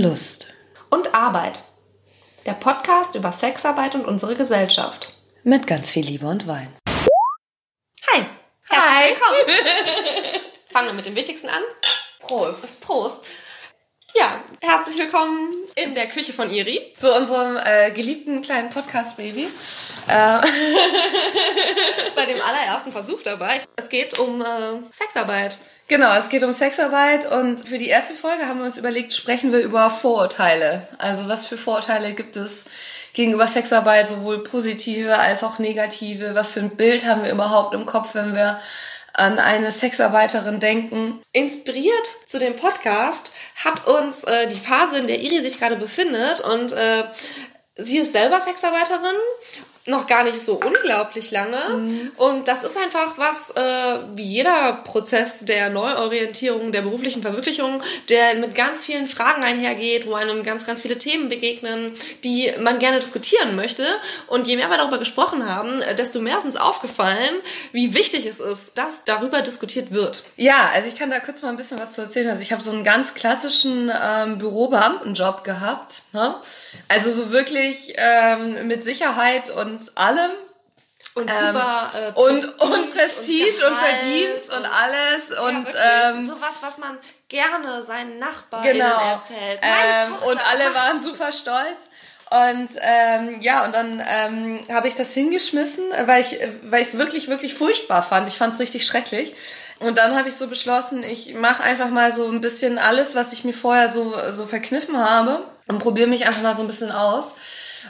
Lust und Arbeit. Der Podcast über Sexarbeit und unsere Gesellschaft. Mit ganz viel Liebe und Wein. Hi. Herzlich willkommen. Fangen wir mit dem Wichtigsten an. Prost. Prost. Ja, herzlich willkommen in der Küche von Iri. Zu unserem äh, geliebten kleinen Podcast-Baby. Äh. Bei dem allerersten Versuch dabei. Es geht um äh, Sexarbeit. Genau, es geht um Sexarbeit und für die erste Folge haben wir uns überlegt, sprechen wir über Vorurteile. Also was für Vorurteile gibt es gegenüber Sexarbeit, sowohl positive als auch negative? Was für ein Bild haben wir überhaupt im Kopf, wenn wir an eine Sexarbeiterin denken? Inspiriert zu dem Podcast hat uns äh, die Phase, in der Iri sich gerade befindet und äh, sie ist selber Sexarbeiterin noch gar nicht so unglaublich lange. Mhm. Und das ist einfach was, äh, wie jeder Prozess der Neuorientierung, der beruflichen Verwirklichung, der mit ganz vielen Fragen einhergeht, wo einem ganz, ganz viele Themen begegnen, die man gerne diskutieren möchte. Und je mehr wir darüber gesprochen haben, desto mehr ist uns aufgefallen, wie wichtig es ist, dass darüber diskutiert wird. Ja, also ich kann da kurz mal ein bisschen was zu erzählen. Also ich habe so einen ganz klassischen ähm, Bürobeamtenjob gehabt. Ne? Also so wirklich ähm, mit Sicherheit und und allem. Und ähm, super äh, Prestige und, und Prestige und, und Verdienst und, und alles. Ja, und ähm, sowas, was man gerne seinen Nachbarn genau. erzählt. Ähm, und alle macht. waren super stolz. Und ähm, ja, und dann ähm, habe ich das hingeschmissen, weil ich weil ich es wirklich, wirklich furchtbar fand. Ich fand es richtig schrecklich. Und dann habe ich so beschlossen, ich mache einfach mal so ein bisschen alles, was ich mir vorher so, so verkniffen habe und probiere mich einfach mal so ein bisschen aus.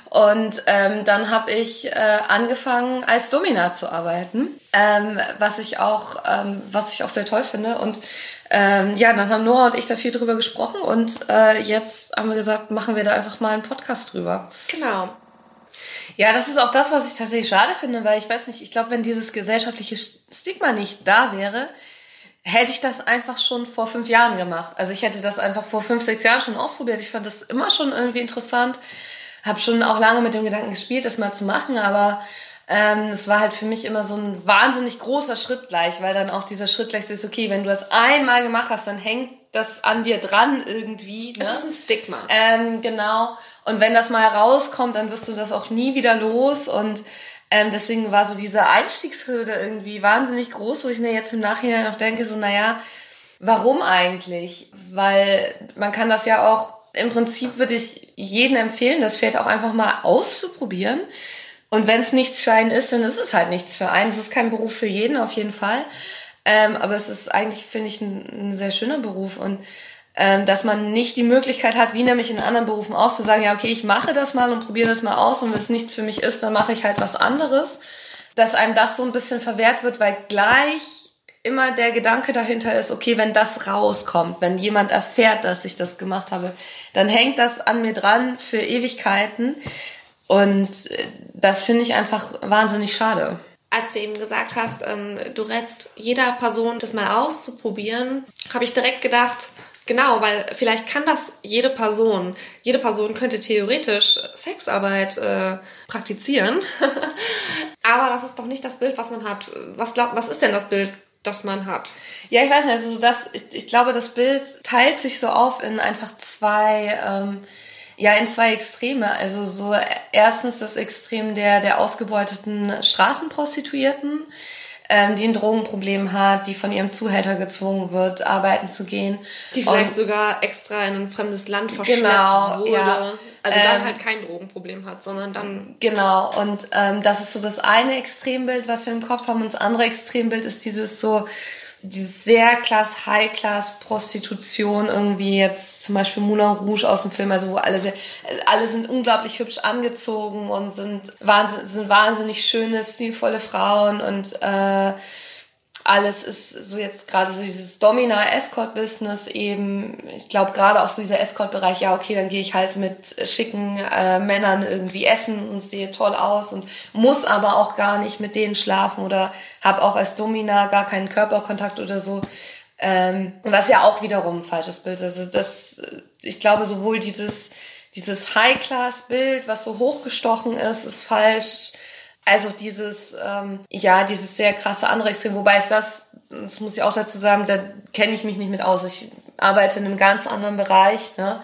Und ähm, dann habe ich äh, angefangen, als Domina zu arbeiten, ähm, was ich auch, ähm, was ich auch sehr toll finde. Und ähm, ja, dann haben Nora und ich da viel drüber gesprochen und äh, jetzt haben wir gesagt, machen wir da einfach mal einen Podcast drüber. Genau. Ja, das ist auch das, was ich tatsächlich schade finde, weil ich weiß nicht, ich glaube, wenn dieses gesellschaftliche Stigma nicht da wäre, hätte ich das einfach schon vor fünf Jahren gemacht. Also ich hätte das einfach vor fünf, sechs Jahren schon ausprobiert. Ich fand das immer schon irgendwie interessant habe schon auch lange mit dem Gedanken gespielt, das mal zu machen, aber ähm, es war halt für mich immer so ein wahnsinnig großer Schritt gleich, weil dann auch dieser Schritt gleich ist, okay, wenn du das einmal gemacht hast, dann hängt das an dir dran irgendwie. Ne? ist ein Stigma. Ähm, genau. Und wenn das mal rauskommt, dann wirst du das auch nie wieder los und ähm, deswegen war so diese Einstiegshürde irgendwie wahnsinnig groß, wo ich mir jetzt im Nachhinein noch denke, so, naja, warum eigentlich? Weil man kann das ja auch im Prinzip würde ich jedem empfehlen, das Pferd auch einfach mal auszuprobieren. Und wenn es nichts für einen ist, dann ist es halt nichts für einen. Es ist kein Beruf für jeden auf jeden Fall. Ähm, aber es ist eigentlich, finde ich, ein, ein, sehr schöner Beruf. Und ähm, dass man nicht die Möglichkeit hat, wie nämlich in anderen Berufen auch zu sagen, ja, okay, ich mache das mal und probiere das mal aus und wenn es nichts für mich ist, dann mache ich halt was anderes. Dass einem das so ein bisschen verwehrt wird, weil gleich immer der Gedanke dahinter ist, okay, wenn das rauskommt, wenn jemand erfährt, dass ich das gemacht habe, dann hängt das an mir dran für Ewigkeiten. Und äh, das finde ich einfach wahnsinnig schade. Als du eben gesagt hast, ähm, du rätst jeder Person, das mal auszuprobieren, habe ich direkt gedacht, Genau, weil vielleicht kann das jede Person. Jede Person könnte theoretisch Sexarbeit äh, praktizieren. Aber das ist doch nicht das Bild, was man hat. Was, glaub, was ist denn das Bild, das man hat. Ja, ich weiß nicht, also das, ich, ich glaube, das Bild teilt sich so auf in einfach zwei, ähm, ja, in zwei Extreme. Also so erstens das Extrem der, der ausgebeuteten Straßenprostituierten, ähm, die ein Drogenproblem hat, die von ihrem Zuhälter gezwungen wird, arbeiten zu gehen. Die vielleicht Und, sogar extra in ein fremdes Land verschleppt genau, wurde. Ja. Also ähm, dann halt kein Drogenproblem hat, sondern dann. Genau, und ähm, das ist so das eine Extrembild, was wir im Kopf haben. Und das andere Extrembild ist dieses so, dieses sehr klass, High-Class-Prostitution, irgendwie jetzt zum Beispiel Moulin Rouge aus dem Film, also wo alle sehr, alle sind unglaublich hübsch angezogen und sind wahnsinnig, sind wahnsinnig schöne, stilvolle Frauen und äh, alles ist so jetzt gerade so dieses Domina-Escort-Business eben. Ich glaube gerade auch so dieser Escort-Bereich, ja, okay, dann gehe ich halt mit schicken äh, Männern irgendwie essen und sehe toll aus und muss aber auch gar nicht mit denen schlafen oder habe auch als Domina gar keinen Körperkontakt oder so. Ähm, was ja auch wiederum ein falsches Bild ist. Also das, ich glaube, sowohl dieses, dieses High-Class-Bild, was so hochgestochen ist, ist falsch also dieses, ähm, ja, dieses sehr krasse Extrem, wobei ist das, das muss ich auch dazu sagen, da kenne ich mich nicht mit aus. Ich arbeite in einem ganz anderen Bereich. Ne?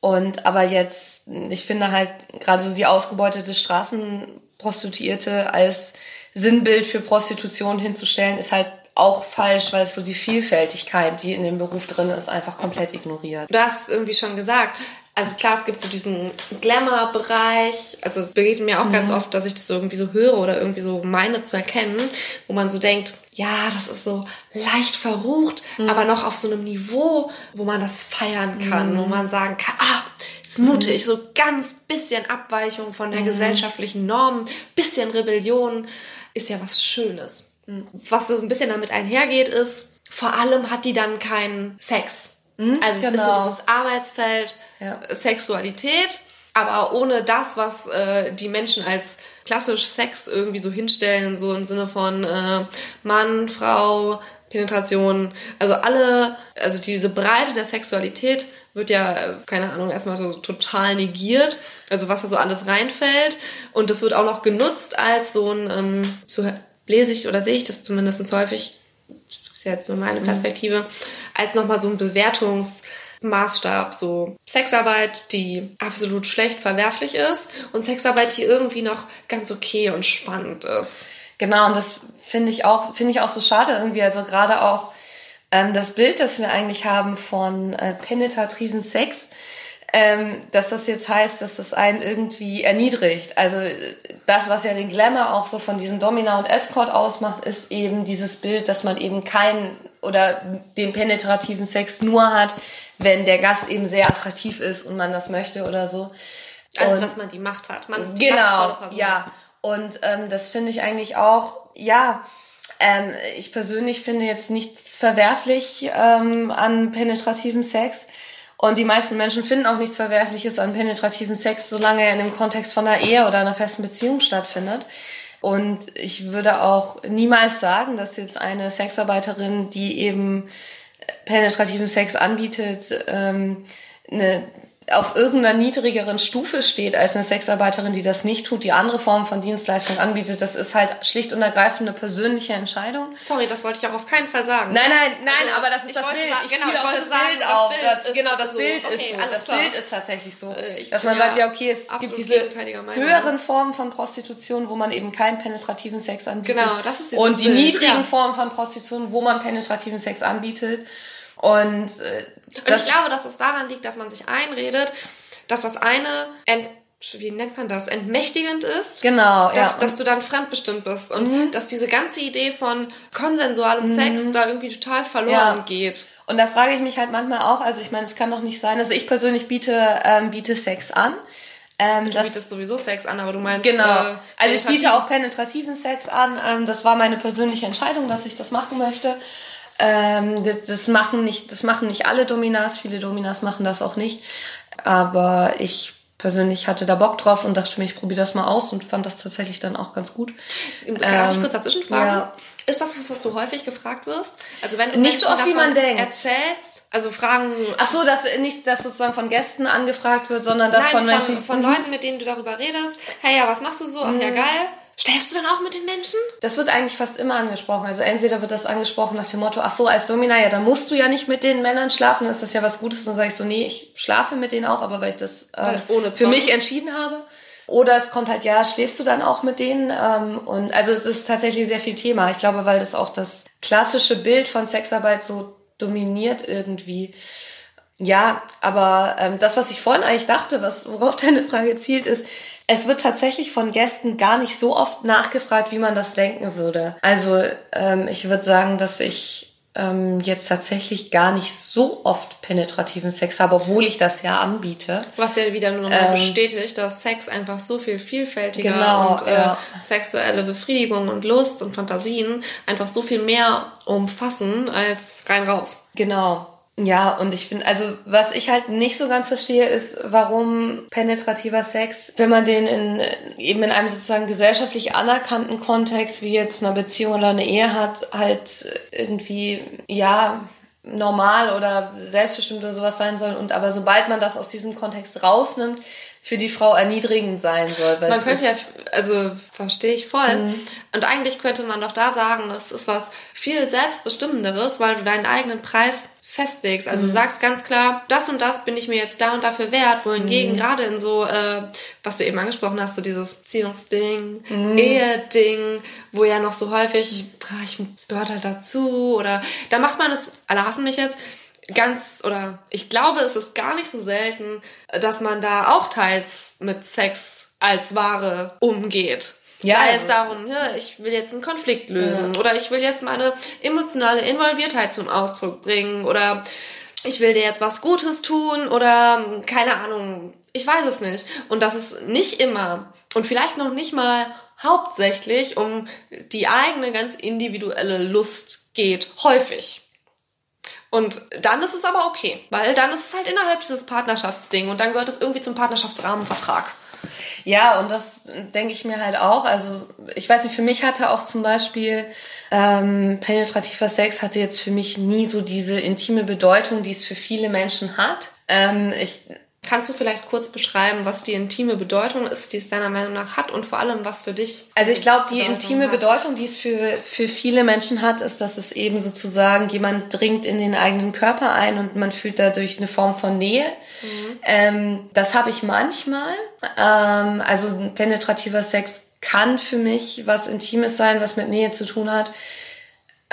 Und aber jetzt, ich finde halt gerade so die ausgebeutete Straßenprostituierte als Sinnbild für Prostitution hinzustellen, ist halt auch falsch, weil es so die Vielfältigkeit, die in dem Beruf drin ist, einfach komplett ignoriert. Du hast irgendwie schon gesagt, also klar, es gibt so diesen Glamour-Bereich. Also es begegnet mir auch mhm. ganz oft, dass ich das so irgendwie so höre oder irgendwie so meine zu erkennen, wo man so denkt, ja, das ist so leicht verrucht, mhm. aber noch auf so einem Niveau, wo man das feiern kann, mhm. wo man sagen kann, ah, ist mutig, mhm. so ganz bisschen Abweichung von der mhm. gesellschaftlichen Norm, bisschen Rebellion, ist ja was Schönes. Mhm. Was so ein bisschen damit einhergeht, ist, vor allem hat die dann keinen Sex. Mhm, also es genau. ist so genau. dieses Arbeitsfeld ja. Sexualität, aber ohne das, was äh, die Menschen als klassisch Sex irgendwie so hinstellen, so im Sinne von äh, Mann, Frau, Penetration, also alle, also diese Breite der Sexualität wird ja, äh, keine Ahnung, erstmal so total negiert, also was da so alles reinfällt und das wird auch noch genutzt als so ein, ähm, so lese ich oder sehe ich das zumindest häufig, ist jetzt so meine mhm. Perspektive, als nochmal so ein Bewertungsmaßstab, so Sexarbeit, die absolut schlecht verwerflich ist und Sexarbeit, die irgendwie noch ganz okay und spannend ist. Genau, und das finde ich auch, finde ich auch so schade irgendwie, also gerade auch ähm, das Bild, das wir eigentlich haben von äh, penetrativen Sex, ähm, dass das jetzt heißt, dass das einen irgendwie erniedrigt. Also das, was ja den Glamour auch so von diesem Domina und Escort ausmacht, ist eben dieses Bild, dass man eben keinen oder den penetrativen Sex nur hat, wenn der Gast eben sehr attraktiv ist und man das möchte oder so. Also, und dass man die Macht hat. Man ist die genau, Person. ja. Und ähm, das finde ich eigentlich auch, ja, ähm, ich persönlich finde jetzt nichts verwerflich ähm, an penetrativem Sex. Und die meisten Menschen finden auch nichts Verwerfliches an penetrativen Sex, solange er in dem Kontext von einer Ehe oder einer festen Beziehung stattfindet. Und ich würde auch niemals sagen, dass jetzt eine Sexarbeiterin, die eben penetrativen Sex anbietet, ähm, eine auf irgendeiner niedrigeren Stufe steht als eine Sexarbeiterin, die das nicht tut, die andere Formen von Dienstleistung anbietet. Das ist halt schlicht und ergreifend eine persönliche Entscheidung. Sorry, das wollte ich auch auf keinen Fall sagen. Nein, nein, nein, also, aber das ist das Bild. Sagen, ich genau, ich wollte das sagen, Bild das Bild genau, das so. Bild okay, ist so. Das klar. Bild ist tatsächlich so. Äh, dass man sagt, ja, okay, es gibt diese höheren Formen von Prostitution, wo man eben keinen penetrativen Sex anbietet. Genau, das ist Und die Bild, niedrigen ja. Formen von Prostitution, wo man penetrativen Sex anbietet. Und, äh, und ich glaube, dass es daran liegt, dass man sich einredet, dass das eine wie nennt man das, entmächtigend ist. Genau, dass, ja. Dass du dann fremdbestimmt bist und mhm. dass diese ganze Idee von konsensualem mhm. Sex da irgendwie total verloren ja. geht. Und da frage ich mich halt manchmal auch, also ich meine, es kann doch nicht sein, also ich persönlich biete, ähm, biete Sex an. Ähm, du bietest sowieso Sex an, aber du meinst. Genau. Äh, also ich biete auch penetrativen Sex an. Ähm, das war meine persönliche Entscheidung, dass ich das machen möchte. Ähm, das, machen nicht, das machen nicht alle Dominas, viele Dominas machen das auch nicht. Aber ich persönlich hatte da Bock drauf und dachte mir, ich probiere das mal aus und fand das tatsächlich dann auch ganz gut. Darf ähm, ich kurz dazwischen fragen? Ja. Ist das was, was du häufig gefragt wirst? Also wenn du nicht so oft, wie man denkt. erzählst, also Fragen. Ach so, dass nicht, dass sozusagen von Gästen angefragt wird, sondern dass Nein, von Menschen von, von Leuten, mit denen du darüber redest. Hey, ja, was machst du so? Ach ja, mhm. geil. Schläfst du dann auch mit den Menschen? Das wird eigentlich fast immer angesprochen. Also entweder wird das angesprochen nach dem Motto, ach so, als Domina, ja, dann musst du ja nicht mit den Männern schlafen, dann ist das ja was Gutes. Dann sage ich so, nee, ich schlafe mit denen auch, aber weil ich das äh, für mich entschieden habe. Oder es kommt halt, ja, schläfst du dann auch mit denen? Ähm, und also es ist tatsächlich sehr viel Thema. Ich glaube, weil das auch das klassische Bild von Sexarbeit so dominiert irgendwie. Ja, aber ähm, das, was ich vorhin eigentlich dachte, was worauf deine Frage zielt, ist, es wird tatsächlich von Gästen gar nicht so oft nachgefragt, wie man das denken würde. Also ähm, ich würde sagen, dass ich ähm, jetzt tatsächlich gar nicht so oft penetrativen Sex habe, obwohl ich das ja anbiete. Was ja wieder nur nochmal ähm, bestätigt, dass Sex einfach so viel vielfältiger genau, und äh, ja. sexuelle Befriedigung und Lust und Fantasien einfach so viel mehr umfassen als rein raus. Genau. Ja, und ich finde, also was ich halt nicht so ganz verstehe, ist, warum penetrativer Sex, wenn man den in, eben in einem sozusagen gesellschaftlich anerkannten Kontext, wie jetzt einer Beziehung oder eine Ehe hat, halt irgendwie, ja, normal oder selbstbestimmt oder sowas sein soll. Und aber sobald man das aus diesem Kontext rausnimmt, für die Frau erniedrigend sein soll. man könnte ja, also verstehe ich voll. Mhm. Und eigentlich könnte man doch da sagen, das ist was viel selbstbestimmenderes, weil du deinen eigenen Preis festlegst. Also mhm. sagst ganz klar, das und das bin ich mir jetzt da und dafür wert. Wohingegen mhm. gerade in so, äh, was du eben angesprochen hast, so dieses Beziehungsding, mhm. Ehe-Ding, wo ja noch so häufig, ah, ich, es gehört halt dazu oder da macht man es, alle hassen mich jetzt, ganz, oder ich glaube, es ist gar nicht so selten, dass man da auch teils mit Sex als Ware umgeht. Ja, Sei es darum, ja, ich will jetzt einen Konflikt lösen ja. oder ich will jetzt meine emotionale Involviertheit zum Ausdruck bringen oder ich will dir jetzt was Gutes tun oder keine Ahnung, ich weiß es nicht. Und das ist nicht immer und vielleicht noch nicht mal hauptsächlich um die eigene ganz individuelle Lust geht, häufig. Und dann ist es aber okay, weil dann ist es halt innerhalb dieses Partnerschaftsding und dann gehört es irgendwie zum Partnerschaftsrahmenvertrag. Ja, und das denke ich mir halt auch. Also ich weiß nicht, für mich hatte auch zum Beispiel ähm, penetrativer Sex hatte jetzt für mich nie so diese intime Bedeutung, die es für viele Menschen hat. Ähm, ich Kannst du vielleicht kurz beschreiben, was die intime Bedeutung ist, die es deiner Meinung nach hat und vor allem, was für dich. Also ich glaube, die Bedeutung intime hat. Bedeutung, die es für, für viele Menschen hat, ist, dass es eben sozusagen jemand dringt in den eigenen Körper ein und man fühlt dadurch eine Form von Nähe. Mhm. Ähm, das habe ich manchmal. Ähm, also penetrativer Sex kann für mich was Intimes sein, was mit Nähe zu tun hat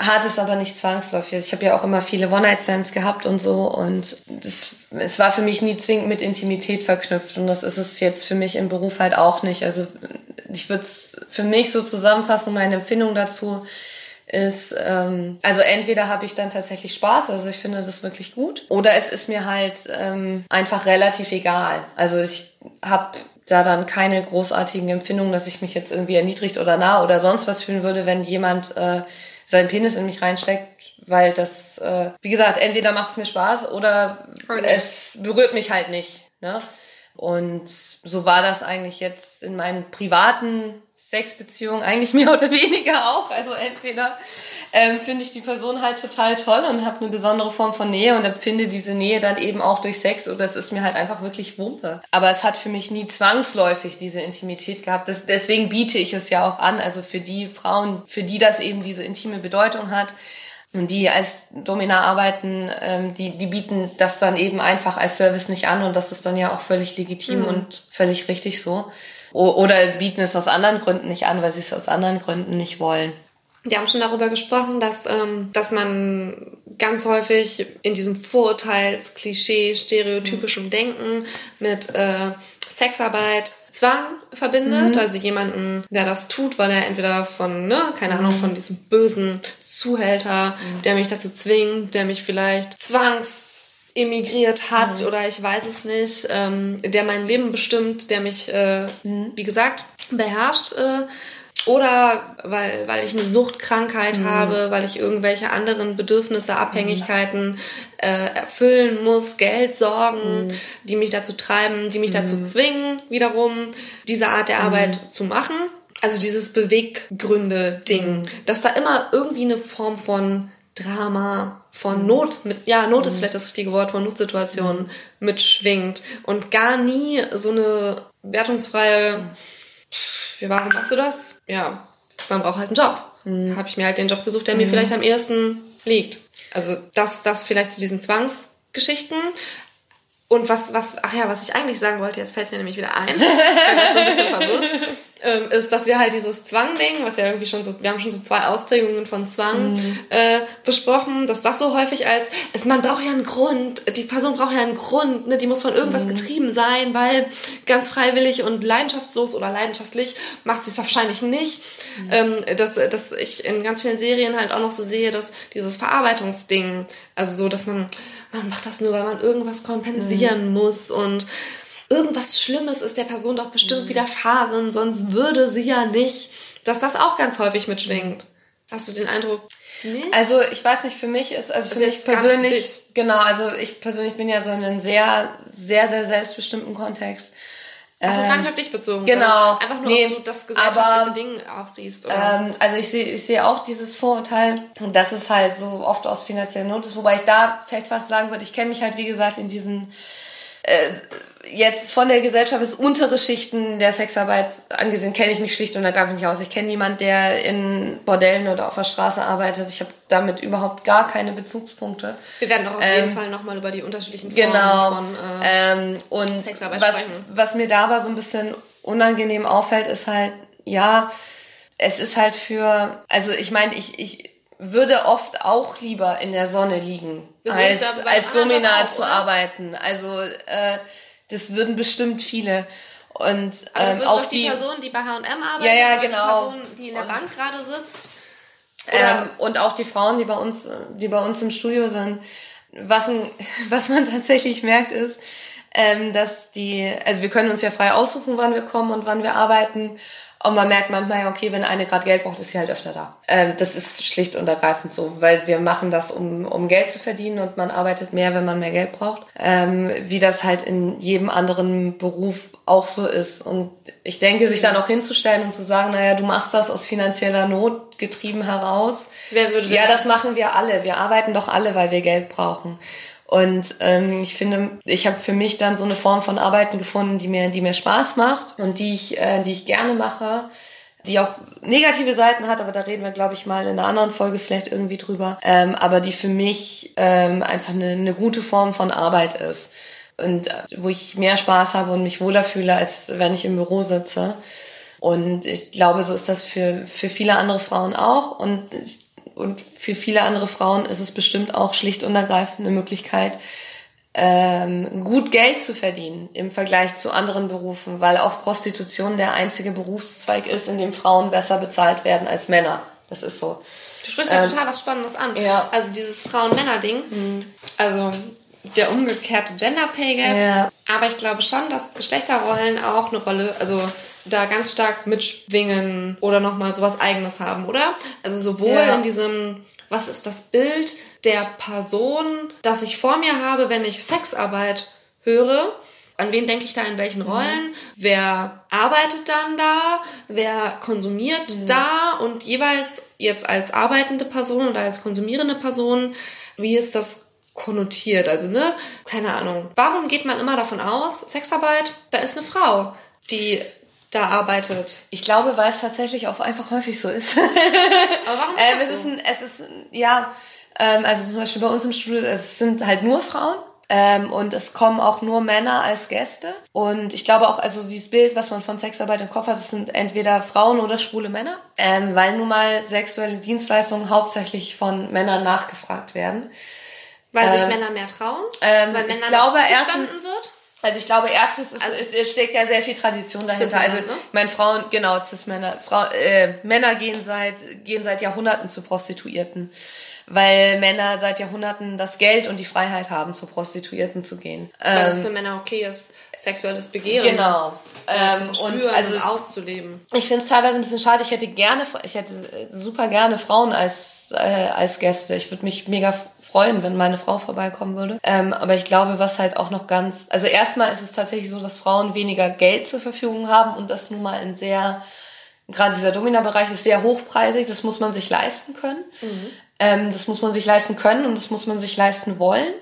hat es aber nicht zwangsläufig. Also ich habe ja auch immer viele One-Night-Stands gehabt und so und das, es war für mich nie zwingend mit Intimität verknüpft und das ist es jetzt für mich im Beruf halt auch nicht. Also ich würde es für mich so zusammenfassen, meine Empfindung dazu ist, ähm, also entweder habe ich dann tatsächlich Spaß, also ich finde das wirklich gut, oder es ist mir halt ähm, einfach relativ egal. Also ich habe da dann keine großartigen Empfindungen, dass ich mich jetzt irgendwie erniedrigt oder nah oder sonst was fühlen würde, wenn jemand äh, seinen Penis in mich reinsteckt, weil das, äh, wie gesagt, entweder macht es mir Spaß oder okay. es berührt mich halt nicht. Ne? Und so war das eigentlich jetzt in meinen privaten Sexbeziehungen eigentlich mehr oder weniger auch. Also entweder ähm, finde ich die Person halt total toll und habe eine besondere Form von Nähe und empfinde diese Nähe dann eben auch durch Sex oder es ist mir halt einfach wirklich Wumpe. Aber es hat für mich nie zwangsläufig diese Intimität gehabt. Das, deswegen biete ich es ja auch an. Also für die Frauen, für die das eben diese intime Bedeutung hat, und die als Dominar arbeiten, ähm, die, die bieten das dann eben einfach als Service nicht an und das ist dann ja auch völlig legitim mhm. und völlig richtig so. Oder bieten es aus anderen Gründen nicht an, weil sie es aus anderen Gründen nicht wollen. Wir haben schon darüber gesprochen, dass, ähm, dass man ganz häufig in diesem Vorurteils, Klischee, stereotypischem mhm. Denken mit äh, Sexarbeit Zwang verbindet. Mhm. Also jemanden, der das tut, weil er entweder von, ne, keine Ahnung, von diesem bösen Zuhälter, mhm. der mich dazu zwingt, der mich vielleicht zwangs emigriert hat mhm. oder ich weiß es nicht, ähm, der mein Leben bestimmt, der mich, äh, mhm. wie gesagt, beherrscht. Äh, oder weil, weil ich eine Suchtkrankheit mhm. habe, weil ich irgendwelche anderen Bedürfnisse, Abhängigkeiten äh, erfüllen muss, Geld sorgen, mhm. die mich dazu treiben, die mich mhm. dazu zwingen, wiederum diese Art der Arbeit mhm. zu machen. Also dieses Beweggründe-Ding, mhm. dass da immer irgendwie eine Form von Drama, von mhm. Not, mit, ja, Not ist vielleicht das richtige Wort, von Notsituationen mitschwingt und gar nie so eine wertungsfreie wie, warum machst du das? Ja, man braucht halt einen Job. Mhm. Habe ich mir halt den Job gesucht, der mhm. mir vielleicht am ehesten liegt. Also das, das vielleicht zu diesen Zwangsgeschichten. Und was, was, ach ja, was ich eigentlich sagen wollte, jetzt fällt es mir nämlich wieder ein, ich bin gerade so ein bisschen verwirrt, ähm, ist, dass wir halt dieses Zwang-Ding, was ja irgendwie schon so, wir haben schon so zwei Ausprägungen von Zwang mhm. äh, besprochen, dass das so häufig als, ist, man braucht ja einen Grund, die Person braucht ja einen Grund, ne, die muss von irgendwas mhm. getrieben sein, weil ganz freiwillig und leidenschaftslos oder leidenschaftlich macht sie es wahrscheinlich nicht. Mhm. Ähm, dass, dass ich in ganz vielen Serien halt auch noch so sehe, dass dieses Verarbeitungsding, also so, dass man man macht das nur, weil man irgendwas kompensieren mhm. muss und irgendwas Schlimmes ist der Person doch bestimmt mhm. widerfahren, sonst würde sie ja nicht, dass das auch ganz häufig mitschwingt. Hast du den Eindruck? Nicht? Also ich weiß nicht, für mich ist, also für also mich persönlich, genau, also ich persönlich bin ja so in einem sehr, sehr, sehr selbstbestimmten Kontext. Also gar nicht ähm, auf dich bezogen. Genau. Einfach nur, nee, ob du das gesellschaftliche Ding auch siehst. Oder? Ähm, also ich sehe ich sehe auch dieses Vorurteil, dass es halt so oft aus finanzieller Not ist, wobei ich da vielleicht was sagen würde, ich kenne mich halt, wie gesagt, in diesen äh, jetzt von der Gesellschaft bis untere Schichten der Sexarbeit angesehen, kenne ich mich schlicht und ergreifend nicht aus. Ich kenne niemanden, der in Bordellen oder auf der Straße arbeitet. Ich habe damit überhaupt gar keine Bezugspunkte. Wir werden doch auf ähm, jeden Fall nochmal über die unterschiedlichen Formen genau, von äh, ähm, und Sexarbeit was, sprechen. Was mir da aber so ein bisschen unangenehm auffällt, ist halt, ja, es ist halt für, also ich meine, ich, ich würde oft auch lieber in der Sonne liegen, das als, als Domina zu arbeiten. Also äh, das würden bestimmt viele. Und Aber das ähm, auch die, die Person, die bei H&M arbeitet, ja, ja, genau. die Person, die in der und, Bank gerade sitzt. Ähm, und auch die Frauen, die bei uns, die bei uns im Studio sind. Was, ein, was man tatsächlich merkt, ist, ähm, dass die, also wir können uns ja frei aussuchen, wann wir kommen und wann wir arbeiten. Und man merkt manchmal, okay, wenn eine gerade Geld braucht, ist sie halt öfter da. Ähm, das ist schlicht und ergreifend so, weil wir machen das, um, um Geld zu verdienen und man arbeitet mehr, wenn man mehr Geld braucht. Ähm, wie das halt in jedem anderen Beruf auch so ist. Und ich denke, sich dann auch hinzustellen und zu sagen, naja, du machst das aus finanzieller Not getrieben heraus. Wer würde Ja, das machen wir alle. Wir arbeiten doch alle, weil wir Geld brauchen. Und ähm, ich finde, ich habe für mich dann so eine Form von Arbeiten gefunden, die mir, die mir Spaß macht und die ich, äh, die ich gerne mache, die auch negative Seiten hat, aber da reden wir, glaube ich, mal in einer anderen Folge vielleicht irgendwie drüber. Ähm, aber die für mich ähm, einfach eine, eine gute Form von Arbeit ist und äh, wo ich mehr Spaß habe und mich wohler fühle, als wenn ich im Büro sitze. Und ich glaube, so ist das für, für viele andere Frauen auch. Und ich und für viele andere Frauen ist es bestimmt auch schlicht und ergreifend eine Möglichkeit, ähm, gut Geld zu verdienen im Vergleich zu anderen Berufen, weil auch Prostitution der einzige Berufszweig ist, in dem Frauen besser bezahlt werden als Männer. Das ist so. Du sprichst ja ähm, total was Spannendes an. Ja. Also dieses Frauen-Männer-Ding. Mhm. Also der umgekehrte Gender Pay Gap. Ja. Aber ich glaube schon, dass Geschlechterrollen auch eine Rolle, also da ganz stark mitschwingen oder nochmal sowas eigenes haben, oder? Also sowohl ja. in diesem, was ist das Bild der Person, das ich vor mir habe, wenn ich Sexarbeit höre, an wen denke ich da in welchen mhm. Rollen? Mhm. Wer arbeitet dann da? Wer konsumiert mhm. da? Und jeweils jetzt als arbeitende Person oder als konsumierende Person, wie ist das konnotiert? Also, ne, keine Ahnung. Warum geht man immer davon aus, Sexarbeit, da ist eine Frau, die da arbeitet. Ich glaube, weil es tatsächlich auch einfach häufig so ist. Aber warum ist ähm, das es so? Ist ein, es ist, ja, ähm, also zum Beispiel bei uns im Studio, es sind halt nur Frauen. Ähm, und es kommen auch nur Männer als Gäste. Und ich glaube auch, also dieses Bild, was man von Sexarbeit im Kopf hat, es sind entweder Frauen oder schwule Männer, ähm, weil nun mal sexuelle Dienstleistungen hauptsächlich von Männern nachgefragt werden. Weil sich ähm, Männer mehr trauen? Ähm, weil Männern ich glaube, das erstens, wird? Also ich glaube, erstens ist, also, es, es steckt ja sehr viel Tradition dahinter. Also ne? meine Frauen, genau, Cis-Männer, Frau, äh, Männer gehen seit gehen seit Jahrhunderten zu Prostituierten, weil Männer seit Jahrhunderten das Geld und die Freiheit haben, zu Prostituierten zu gehen. Weil ähm, das für Männer okay ist, sexuelles Begehren. Genau. Ähm, und also und auszuleben. Ich finde es teilweise ein bisschen schade. Ich hätte gerne, ich hätte super gerne Frauen als äh, als Gäste. Ich würde mich mega freuen, wenn meine Frau vorbeikommen würde. Ähm, aber ich glaube, was halt auch noch ganz, also erstmal ist es tatsächlich so, dass Frauen weniger Geld zur Verfügung haben und das nun mal ein sehr, gerade dieser Domina-Bereich ist sehr hochpreisig, das muss man sich leisten können. Mhm. Ähm, das muss man sich leisten können und das muss man sich leisten wollen.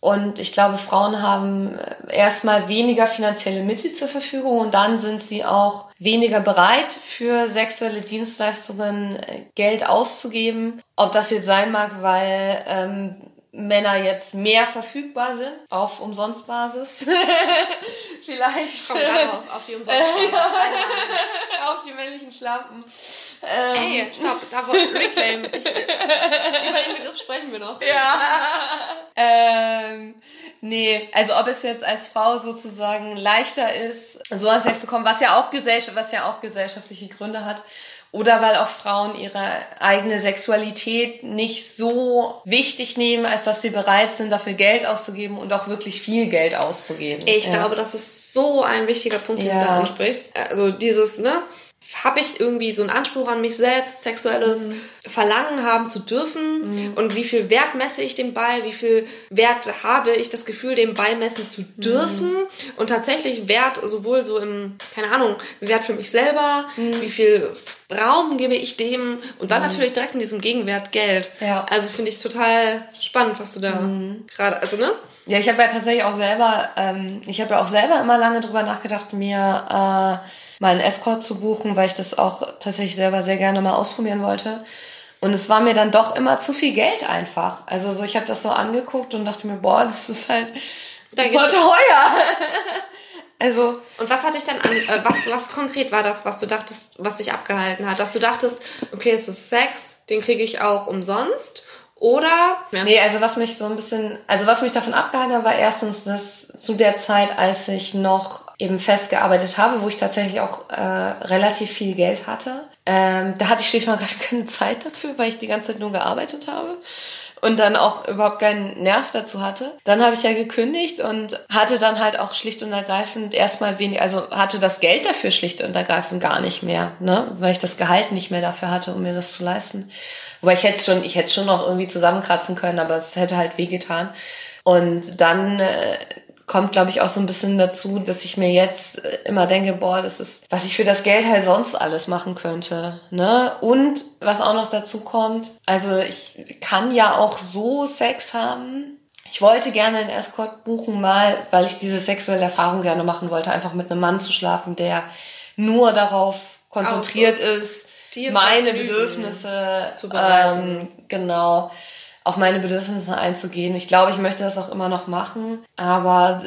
Und ich glaube, Frauen haben erstmal weniger finanzielle Mittel zur Verfügung und dann sind sie auch weniger bereit, für sexuelle Dienstleistungen äh, Geld auszugeben. Ob das jetzt sein mag, weil ähm, Männer jetzt mehr verfügbar sind auf Umsonstbasis. Vielleicht. Komm darauf, auf die Umsonstbasis. auf die männlichen Schlampen. Ähm. Ey, stopp, da reclaim. Ich, über den Begriff sprechen wir noch. Ja. ähm, nee, also ob es jetzt als Frau sozusagen leichter ist, so an Sex zu kommen, was ja auch Gesellschaft, was ja auch gesellschaftliche Gründe hat, oder weil auch Frauen ihre eigene Sexualität nicht so wichtig nehmen, als dass sie bereit sind, dafür Geld auszugeben und auch wirklich viel Geld auszugeben. Ich ja. glaube, das ist so ein wichtiger Punkt, den ja. du da ansprichst. Also dieses, ne? Habe ich irgendwie so einen Anspruch an mich selbst, sexuelles mhm. Verlangen haben zu dürfen mhm. und wie viel Wert messe ich dem bei, wie viel Wert habe ich das Gefühl, dem beimessen zu dürfen mhm. und tatsächlich Wert sowohl so im, keine Ahnung, Wert für mich selber, mhm. wie viel Raum gebe ich dem und dann mhm. natürlich direkt in diesem Gegenwert Geld. Ja. Also finde ich total spannend, was du da mhm. gerade, also ne? Ja, ich habe ja tatsächlich auch selber, ähm, ich habe ja auch selber immer lange drüber nachgedacht, mir äh, mal einen Escort zu buchen, weil ich das auch tatsächlich selber sehr gerne mal ausprobieren wollte. Und es war mir dann doch immer zu viel Geld einfach. Also so, ich habe das so angeguckt und dachte mir, boah, das ist halt super teuer. also und was hatte ich dann an, äh, was was konkret war das, was du dachtest, was dich abgehalten hat, dass du dachtest, okay, es ist Sex, den kriege ich auch umsonst oder? Ja. Nee, also was mich so ein bisschen, also was mich davon abgehalten hat, war erstens, dass zu der Zeit, als ich noch eben festgearbeitet habe, wo ich tatsächlich auch äh, relativ viel Geld hatte, ähm, da hatte ich schlicht und ergreifend keine Zeit dafür, weil ich die ganze Zeit nur gearbeitet habe und dann auch überhaupt keinen Nerv dazu hatte. Dann habe ich ja gekündigt und hatte dann halt auch schlicht und ergreifend erstmal wenig, also hatte das Geld dafür schlicht und ergreifend gar nicht mehr, ne, weil ich das Gehalt nicht mehr dafür hatte, um mir das zu leisten. Wobei ich hätte schon, ich hätte schon noch irgendwie zusammenkratzen können, aber es hätte halt wehgetan. Und dann äh, kommt, glaube ich, auch so ein bisschen dazu, dass ich mir jetzt äh, immer denke, boah, das ist, was ich für das Geld halt sonst alles machen könnte. Ne? Und was auch noch dazu kommt, also ich kann ja auch so Sex haben. Ich wollte gerne einen Escort buchen, mal, weil ich diese sexuelle Erfahrung gerne machen wollte, einfach mit einem Mann zu schlafen, der nur darauf konzentriert ist, meine Bedürfnisse zu ähm, genau auf meine Bedürfnisse einzugehen. Ich glaube, ich möchte das auch immer noch machen, aber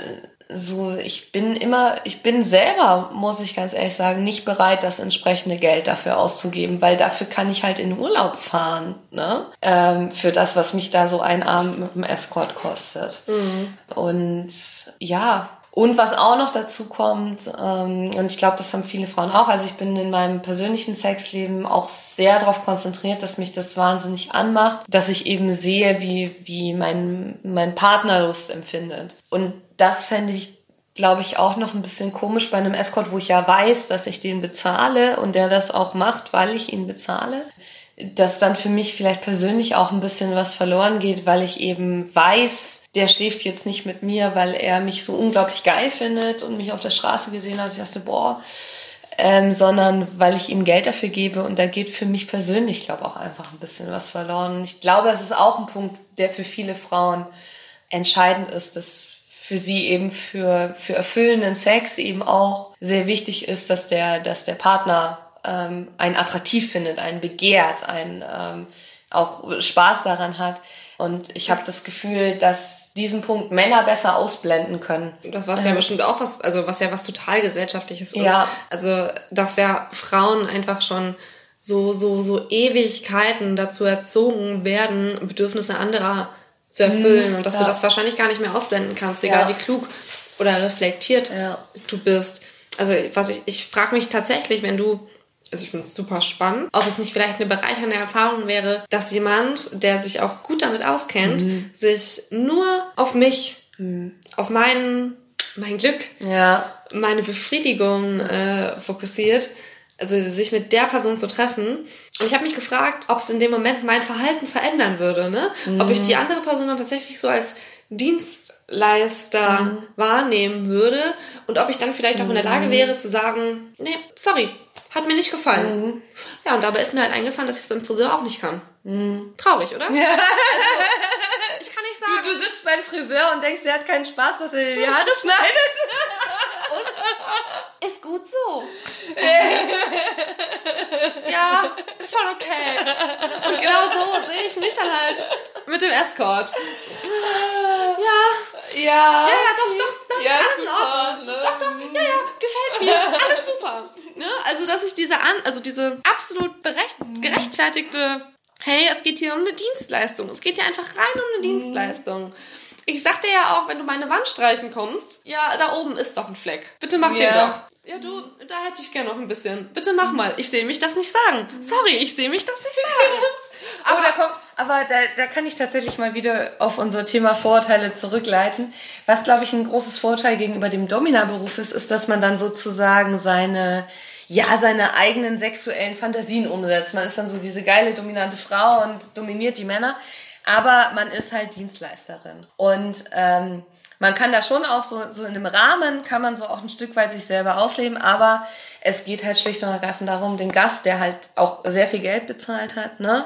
so, ich bin immer, ich bin selber, muss ich ganz ehrlich sagen, nicht bereit, das entsprechende Geld dafür auszugeben, weil dafür kann ich halt in Urlaub fahren, ne? Ähm, für das, was mich da so ein Abend mit dem Escort kostet. Mhm. Und ja, und was auch noch dazu kommt, ähm, und ich glaube, das haben viele Frauen auch, also ich bin in meinem persönlichen Sexleben auch sehr darauf konzentriert, dass mich das wahnsinnig anmacht, dass ich eben sehe, wie, wie mein, mein Partner Lust empfindet. Und das fände ich, glaube ich, auch noch ein bisschen komisch bei einem Escort, wo ich ja weiß, dass ich den bezahle und der das auch macht, weil ich ihn bezahle dass dann für mich vielleicht persönlich auch ein bisschen was verloren geht, weil ich eben weiß, der schläft jetzt nicht mit mir, weil er mich so unglaublich geil findet und mich auf der Straße gesehen hat. Ich dachte, boah, ähm, sondern weil ich ihm Geld dafür gebe und da geht für mich persönlich, glaube auch einfach ein bisschen was verloren. Und ich glaube, das ist auch ein Punkt, der für viele Frauen entscheidend ist, dass für sie eben für, für erfüllenden Sex eben auch sehr wichtig ist, dass der, dass der Partner ähm, einen attraktiv findet, einen begehrt, einen ähm, auch Spaß daran hat. Und ich habe das Gefühl, dass diesen Punkt Männer besser ausblenden können. Das war ja bestimmt auch was, also was ja was total gesellschaftliches ist. Ja. Also, dass ja Frauen einfach schon so, so, so Ewigkeiten dazu erzogen werden, Bedürfnisse anderer zu erfüllen mhm, und dass ja. du das wahrscheinlich gar nicht mehr ausblenden kannst, egal ja. wie klug oder reflektiert du bist. Also was ich, ich frage mich tatsächlich, wenn du also ich finde es super spannend, ob es nicht vielleicht eine bereichernde Erfahrung wäre, dass jemand, der sich auch gut damit auskennt, mhm. sich nur auf mich, mhm. auf meinen, mein Glück, ja. meine Befriedigung äh, fokussiert. Also sich mit der Person zu treffen. Und ich habe mich gefragt, ob es in dem Moment mein Verhalten verändern würde. Ne? Mhm. Ob ich die andere Person dann tatsächlich so als Dienstleister mhm. wahrnehmen würde und ob ich dann vielleicht auch in der Lage mhm. wäre zu sagen, nee, sorry, hat mir nicht gefallen. Mhm. Ja, und dabei ist mir halt eingefallen, dass ich es beim Friseur auch nicht kann. Mhm. Traurig, oder? Ja. Also, ich kann nicht sagen. Du, du sitzt beim Friseur und denkst, der hat keinen Spaß, dass er dir die Haare schneidet. Und ist gut so. ja, ist schon okay. Und genau so sehe ich mich dann halt mit dem Escort. Ja. Ja. Ja, ja, doch, doch, alles in Ordnung. Ne? Doch, doch, ja, ja, gefällt mir. Alles super. Ne? Also, dass ich diese an, also diese absolut berecht, gerechtfertigte, hey, es geht hier um eine Dienstleistung. Es geht hier einfach rein um eine mhm. Dienstleistung. Ich sagte ja auch, wenn du meine Wand streichen kommst, ja, da oben ist doch ein Fleck. Bitte mach ja. den doch. Ja, du, da hätte ich gerne noch ein bisschen. Bitte mach mal. Ich sehe mich das nicht sagen. Sorry, ich sehe mich das nicht sagen. aber, oh, da kommt, aber da, da kann ich tatsächlich mal wieder auf unser Thema Vorurteile zurückleiten. Was, glaube ich, ein großes Vorteil gegenüber dem Domina-Beruf ist, ist, dass man dann sozusagen seine ja, seine eigenen sexuellen Fantasien umsetzt. Man ist dann so diese geile, dominante Frau und dominiert die Männer. Aber man ist halt Dienstleisterin. Und ähm, man kann da schon auch so, so in dem Rahmen, kann man so auch ein Stück weit sich selber ausleben, aber es geht halt schlicht und ergreifend darum, den Gast, der halt auch sehr viel Geld bezahlt hat, ne?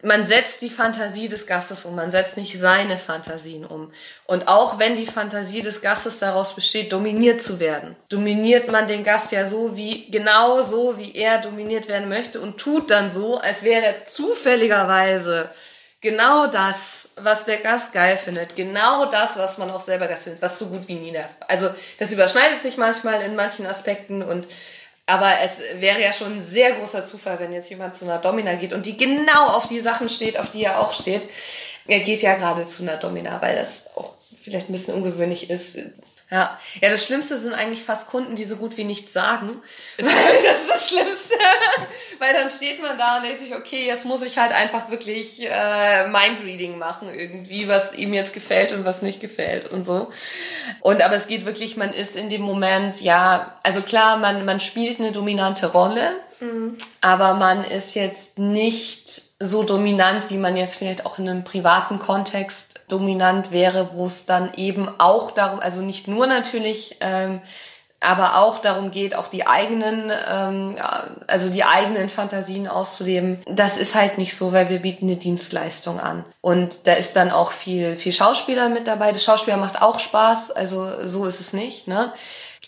Man setzt die Fantasie des Gastes um, man setzt nicht seine Fantasien um. Und auch wenn die Fantasie des Gastes daraus besteht, dominiert zu werden, dominiert man den Gast ja so wie, genau so, wie er dominiert werden möchte und tut dann so, als wäre er zufälligerweise genau das, was der Gast geil findet, genau das, was man auch selber geil findet, was so gut wie nie der Also das überschneidet sich manchmal in manchen Aspekten und aber es wäre ja schon ein sehr großer Zufall, wenn jetzt jemand zu einer Domina geht und die genau auf die Sachen steht, auf die er auch steht. Er geht ja gerade zu einer Domina, weil das auch vielleicht ein bisschen ungewöhnlich ist. Ja. ja, das Schlimmste sind eigentlich fast Kunden, die so gut wie nichts sagen. das ist das Schlimmste. Weil dann steht man da und denkt sich, okay, jetzt muss ich halt einfach wirklich äh, Mindreading machen irgendwie, was ihm jetzt gefällt und was nicht gefällt und so. Und aber es geht wirklich, man ist in dem Moment, ja, also klar, man, man spielt eine dominante Rolle, mhm. aber man ist jetzt nicht so dominant, wie man jetzt vielleicht auch in einem privaten Kontext dominant wäre, wo es dann eben auch darum, also nicht nur natürlich, ähm, aber auch darum geht, auch die eigenen, ähm, also die eigenen Fantasien auszuleben. Das ist halt nicht so, weil wir bieten eine Dienstleistung an. Und da ist dann auch viel, viel Schauspieler mit dabei. Das Schauspieler macht auch Spaß, also so ist es nicht, ne?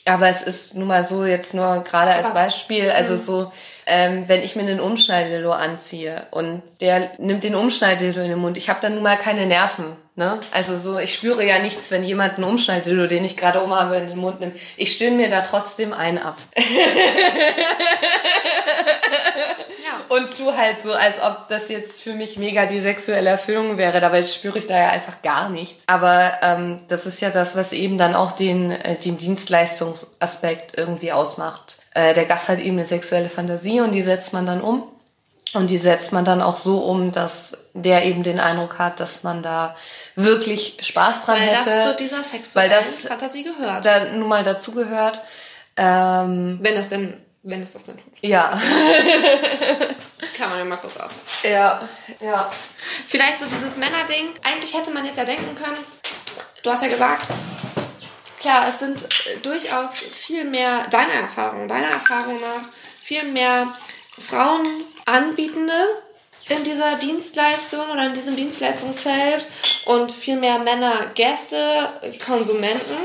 Aber es ist nun mal so, jetzt nur gerade als Beispiel, also mhm. so, ähm, wenn ich mir einen Umschneidillo anziehe und der nimmt den Umschneidillo in den Mund, ich habe dann nun mal keine Nerven. Ne? Also so, ich spüre ja nichts, wenn jemand einen Umschneidillo, den ich gerade um habe, in den Mund nimmt. Ich stöhne mir da trotzdem einen ab. ja. Und tu halt so, als ob das jetzt für mich mega die sexuelle Erfüllung wäre. Dabei spüre ich da ja einfach gar nichts. Aber ähm, das ist ja das, was eben dann auch den, äh, den Dienstleistungsaspekt irgendwie ausmacht. Äh, der Gast hat eben eine sexuelle Fantasie und die setzt man dann um. Und die setzt man dann auch so um, dass der eben den Eindruck hat, dass man da wirklich Spaß dran weil hätte. Weil das zu dieser sexuellen das Fantasie gehört. Da nun mal dazu gehört. Ähm, wenn es denn, wenn es das denn tut. Ja. Kann man ja mal kurz aus. Ja, ja. Vielleicht so dieses Männerding. Eigentlich hätte man jetzt ja denken können, du hast ja gesagt, klar, es sind äh, durchaus viel mehr, deiner Erfahrung, deiner Erfahrung nach, viel mehr Frauen Anbietende in dieser Dienstleistung oder in diesem Dienstleistungsfeld und viel mehr Männer Gäste, Konsumenten.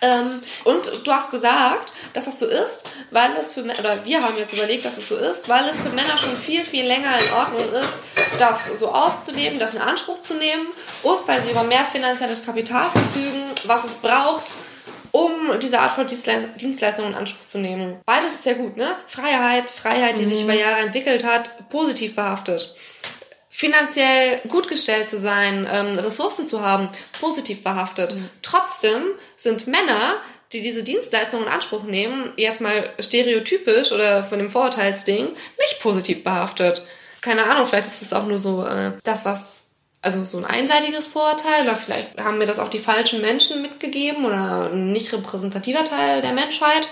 Ähm, und du hast gesagt, dass das so ist, weil es für oder wir haben jetzt überlegt, dass es so ist, weil es für Männer schon viel, viel länger in Ordnung ist, das so auszuleben, das in Anspruch zu nehmen und weil sie über mehr finanzielles Kapital verfügen, was es braucht, um diese Art von Dienstleistung in Anspruch zu nehmen. Beides ist ja gut, ne? Freiheit, Freiheit, die mhm. sich über Jahre entwickelt hat, positiv behaftet. Finanziell gut gestellt zu sein, ähm, Ressourcen zu haben, positiv behaftet. Mhm. Trotzdem sind Männer, die diese Dienstleistung in Anspruch nehmen, jetzt mal stereotypisch oder von dem Vorurteilsding, nicht positiv behaftet. Keine Ahnung, vielleicht ist es auch nur so äh, das, was also so ein einseitiges Vorurteil oder vielleicht haben mir das auch die falschen Menschen mitgegeben oder ein nicht repräsentativer Teil der Menschheit.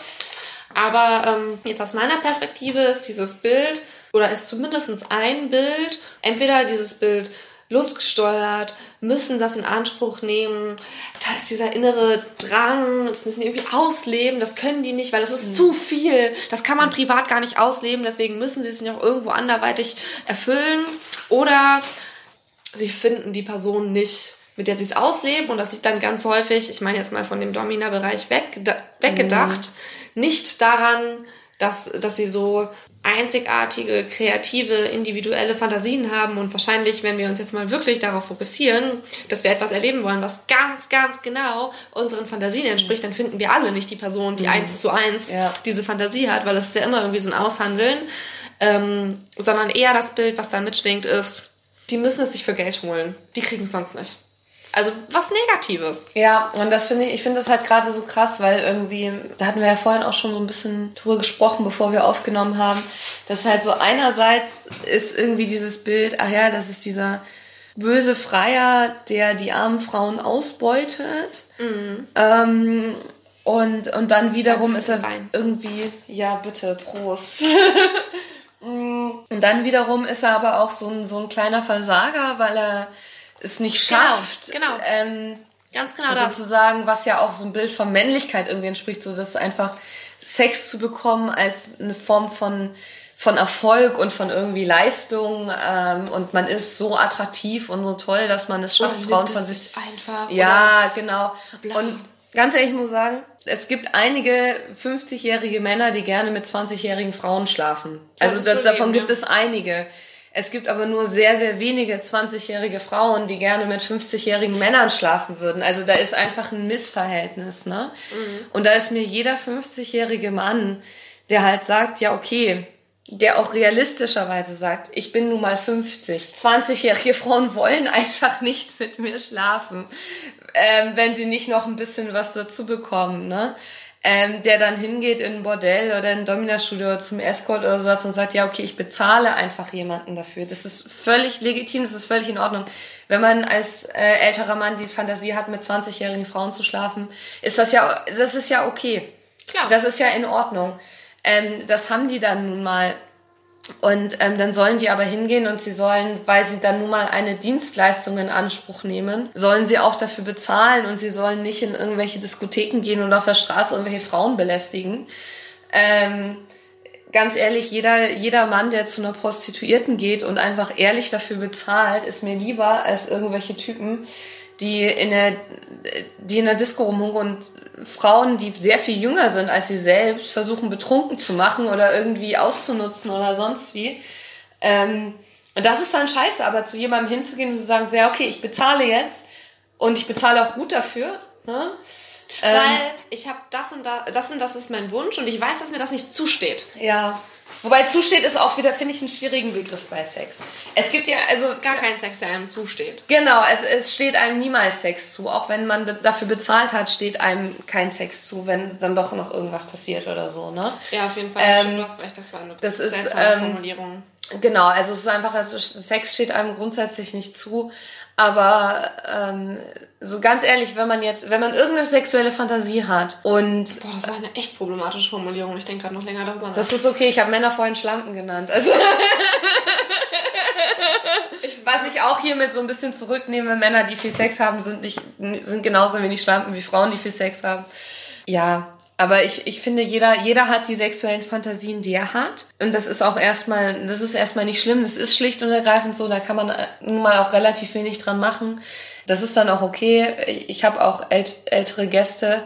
Aber ähm, jetzt aus meiner Perspektive ist dieses Bild oder ist zumindest ein Bild, entweder dieses Bild lustgesteuert, müssen das in Anspruch nehmen. Da ist dieser innere Drang, das müssen die irgendwie ausleben, das können die nicht, weil das ist mhm. zu viel. Das kann man privat gar nicht ausleben, deswegen müssen sie es nicht auch irgendwo anderweitig erfüllen. Oder sie finden die Person nicht, mit der sie es ausleben und das sieht dann ganz häufig, ich meine jetzt mal von dem Domina-Bereich weg, weggedacht, mhm. nicht daran, dass, dass sie so einzigartige, kreative, individuelle Fantasien haben und wahrscheinlich, wenn wir uns jetzt mal wirklich darauf fokussieren, dass wir etwas erleben wollen, was ganz, ganz genau unseren Fantasien entspricht, dann finden wir alle nicht die Person, die mhm. eins zu eins ja. diese Fantasie hat, weil das ist ja immer irgendwie so ein Aushandeln, ähm, sondern eher das Bild, was da mitschwingt, ist, die müssen es sich für Geld holen. Die kriegen es sonst nicht. Also was Negatives. Ja, und das finde ich, ich finde das halt gerade so krass, weil irgendwie, da hatten wir ja vorhin auch schon so ein bisschen drüber gesprochen, bevor wir aufgenommen haben, dass halt so einerseits ist irgendwie dieses Bild, ach ja, das ist dieser böse Freier, der die armen Frauen ausbeutet. Mhm. Ähm, Und, und dann wiederum ist er Wein. irgendwie, ja bitte, Prost. und dann wiederum ist er aber auch so ein, so ein kleiner Versager, weil er es nicht genau, schafft. Genau, genau. Ähm, Ganz genau das. Sozusagen, was ja auch so ein Bild von Männlichkeit irgendwie entspricht, so dass einfach Sex zu bekommen als eine Form von von Erfolg und von irgendwie Leistung ähm, und man ist so attraktiv und so toll, dass man es schafft, Frauen von sich einfach. Ja, genau. Bla. Und ganz ehrlich, ich muss sagen, es gibt einige 50-jährige Männer, die gerne mit 20-jährigen Frauen schlafen. Also da, davon gibt es einige. Es gibt aber nur sehr, sehr wenige 20-jährige Frauen, die gerne mit 50-jährigen Männern schlafen würden. Also da ist einfach ein Missverhältnis, ne? Mhm. Und da ist mir jeder 50-jährige Mann, der halt sagt, ja, okay, der auch realistischerweise sagt, ich bin nun mal 50. 20-jährige Frauen wollen einfach nicht mit mir schlafen, ähm, wenn sie nicht noch ein bisschen was dazu bekommen, ne? Ähm, der dann hingeht in ein Bordell oder in ein Dominastudio oder zum Escort oder sowas und sagt, ja, okay, ich bezahle einfach jemanden dafür. Das ist völlig legitim, das ist völlig in Ordnung. Wenn man als äh, älterer Mann die Fantasie hat, mit 20-jährigen Frauen zu schlafen, ist das ja, das ist ja okay. Klar. Das ist ja in Ordnung. Ähm, das haben die dann nun mal und ähm, dann sollen die aber hingehen und sie sollen, weil sie dann nun mal eine Dienstleistung in Anspruch nehmen, sollen sie auch dafür bezahlen und sie sollen nicht in irgendwelche Diskotheken gehen und auf der Straße irgendwelche Frauen belästigen. Ähm, ganz ehrlich, jeder, jeder Mann, der zu einer Prostituierten geht und einfach ehrlich dafür bezahlt, ist mir lieber als irgendwelche Typen, die in der, die in der Disco rumhungen und Frauen, die sehr viel jünger sind als sie selbst, versuchen betrunken zu machen oder irgendwie auszunutzen oder sonst wie. Ähm, und das ist dann scheiße, aber zu jemandem hinzugehen und zu sagen, ja, okay, ich bezahle jetzt und ich bezahle auch gut dafür. Ne? Weil ähm, ich habe das und das, das und das ist mein Wunsch und ich weiß, dass mir das nicht zusteht. Ja. Wobei zusteht ist auch wieder, finde ich, einen schwierigen Begriff bei Sex. Es gibt ja, also. Gar kein Sex, der einem zusteht. Genau, es, es steht einem niemals Sex zu. Auch wenn man be dafür bezahlt hat, steht einem kein Sex zu, wenn dann doch noch irgendwas passiert oder so, ne? Ja, auf jeden Fall. Ähm, du hast recht, das war eine das ist, ähm, Formulierung. Genau, also es ist einfach, also Sex steht einem grundsätzlich nicht zu. Aber ähm, so ganz ehrlich, wenn man jetzt, wenn man irgendeine sexuelle Fantasie hat und. Boah, das war eine echt problematische Formulierung. Ich denke gerade noch länger darüber nach. Das ist okay, ich habe Männer vorhin Schlampen genannt. Also. ich, was ich auch hiermit so ein bisschen zurücknehme, Männer, die viel Sex haben, sind nicht, sind genauso wenig Schlampen wie Frauen, die viel Sex haben. Ja, aber ich, ich finde, jeder, jeder hat die sexuellen Fantasien, die er hat. Und das ist auch erstmal, das ist erstmal nicht schlimm. Das ist schlicht und ergreifend so. Da kann man äh, nun mal auch relativ wenig dran machen. Das ist dann auch okay. Ich, habe auch ält, ältere Gäste,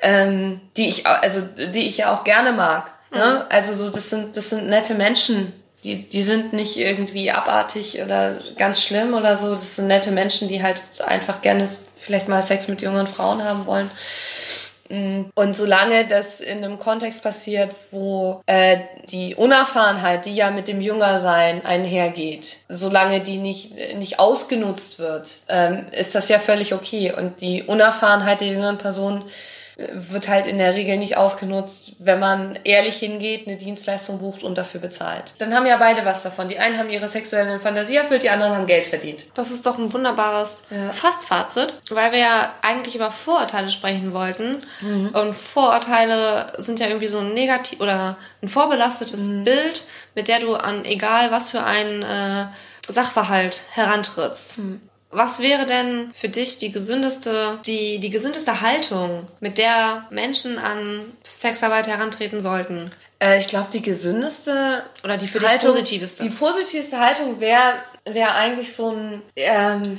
ähm, die ich, also, die ich ja auch gerne mag. Ne? Mhm. Also so, das sind, das sind nette Menschen. Die, die sind nicht irgendwie abartig oder ganz schlimm oder so. Das sind nette Menschen, die halt einfach gerne vielleicht mal Sex mit jungen Frauen haben wollen. Und solange das in einem Kontext passiert, wo äh, die Unerfahrenheit, die ja mit dem Jüngersein einhergeht, solange die nicht, nicht ausgenutzt wird, ähm, ist das ja völlig okay. Und die Unerfahrenheit der jüngeren Person wird halt in der Regel nicht ausgenutzt, wenn man ehrlich hingeht, eine Dienstleistung bucht und dafür bezahlt. Dann haben ja beide was davon. Die einen haben ihre sexuelle Fantasie erfüllt, die anderen haben Geld verdient. Das ist doch ein wunderbares ja. Fastfazit, weil wir ja eigentlich über Vorurteile sprechen wollten. Mhm. Und Vorurteile sind ja irgendwie so ein negativ oder ein vorbelastetes mhm. Bild, mit der du an egal was für einen äh, Sachverhalt herantrittst. Mhm. Was wäre denn für dich die gesündeste, die, die gesündeste Haltung, mit der Menschen an Sexarbeit herantreten sollten? Äh, ich glaube, die gesündeste oder die für dich Haltung, positivste. Die positivste Haltung wäre wär eigentlich so ein ähm,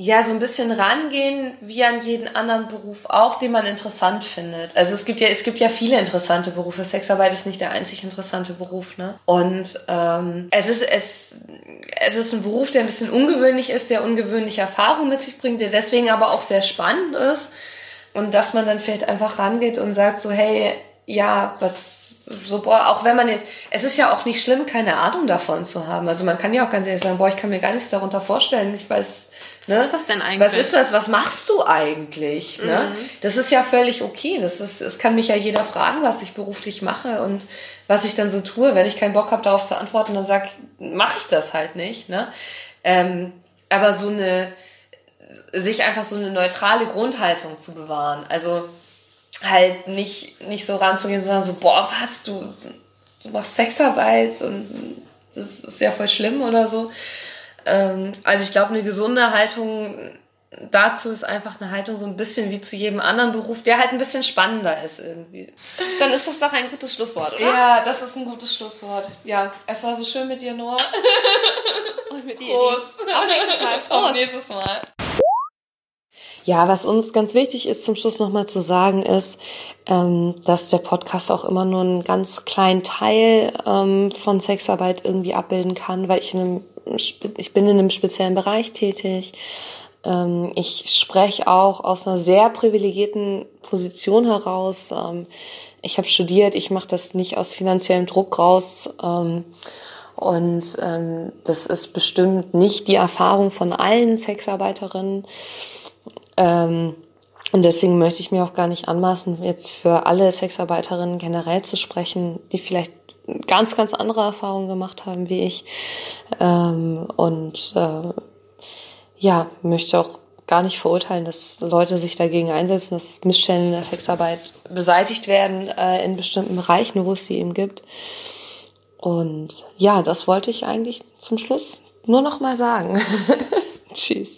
ja, so ein bisschen rangehen, wie an jeden anderen Beruf auch, den man interessant findet. Also es gibt ja, es gibt ja viele interessante Berufe. Sexarbeit ist nicht der einzig interessante Beruf, ne? Und ähm, es ist, es, es ist ein Beruf, der ein bisschen ungewöhnlich ist, der ungewöhnliche Erfahrungen mit sich bringt, der deswegen aber auch sehr spannend ist. Und dass man dann vielleicht einfach rangeht und sagt so, hey, ja, was so, boah, auch wenn man jetzt, es ist ja auch nicht schlimm, keine Ahnung davon zu haben. Also man kann ja auch ganz ehrlich sagen, boah, ich kann mir gar nichts darunter vorstellen. Ich weiß Ne? Was ist das denn eigentlich? Was ist das? Was machst du eigentlich? Ne? Mhm. Das ist ja völlig okay. Das ist, es kann mich ja jeder fragen, was ich beruflich mache und was ich dann so tue. Wenn ich keinen Bock habe, darauf zu antworten, dann sag, mache ich das halt nicht. Ne? Ähm, aber so eine, sich einfach so eine neutrale Grundhaltung zu bewahren. Also halt nicht, nicht so ranzugehen, sondern so, boah, was, du, du machst Sexarbeit und das ist ja voll schlimm oder so. Ähm, also ich glaube, eine gesunde Haltung dazu ist einfach eine Haltung so ein bisschen wie zu jedem anderen Beruf, der halt ein bisschen spannender ist irgendwie. Dann ist das doch ein gutes Schlusswort, oder? Ja, das ist ein gutes Schlusswort. Ja, es war so schön mit dir, Noah. Und mit dir. Prost. Auf nächstes Mal. Prost. Auf nächstes Mal. Ja, was uns ganz wichtig ist, zum Schluss nochmal zu sagen, ist, ähm, dass der Podcast auch immer nur einen ganz kleinen Teil ähm, von Sexarbeit irgendwie abbilden kann, weil ich, in einem, ich bin in einem speziellen Bereich tätig. Ähm, ich spreche auch aus einer sehr privilegierten Position heraus. Ähm, ich habe studiert, ich mache das nicht aus finanziellem Druck raus. Ähm, und das ist bestimmt nicht die Erfahrung von allen Sexarbeiterinnen. Und deswegen möchte ich mir auch gar nicht anmaßen, jetzt für alle Sexarbeiterinnen generell zu sprechen, die vielleicht ganz, ganz andere Erfahrungen gemacht haben wie ich. Ähm, und äh, ja, möchte auch gar nicht verurteilen, dass Leute sich dagegen einsetzen, dass Missstände in der Sexarbeit beseitigt werden äh, in bestimmten Bereichen, wo es die eben gibt. Und ja, das wollte ich eigentlich zum Schluss nur noch mal sagen. Tschüss.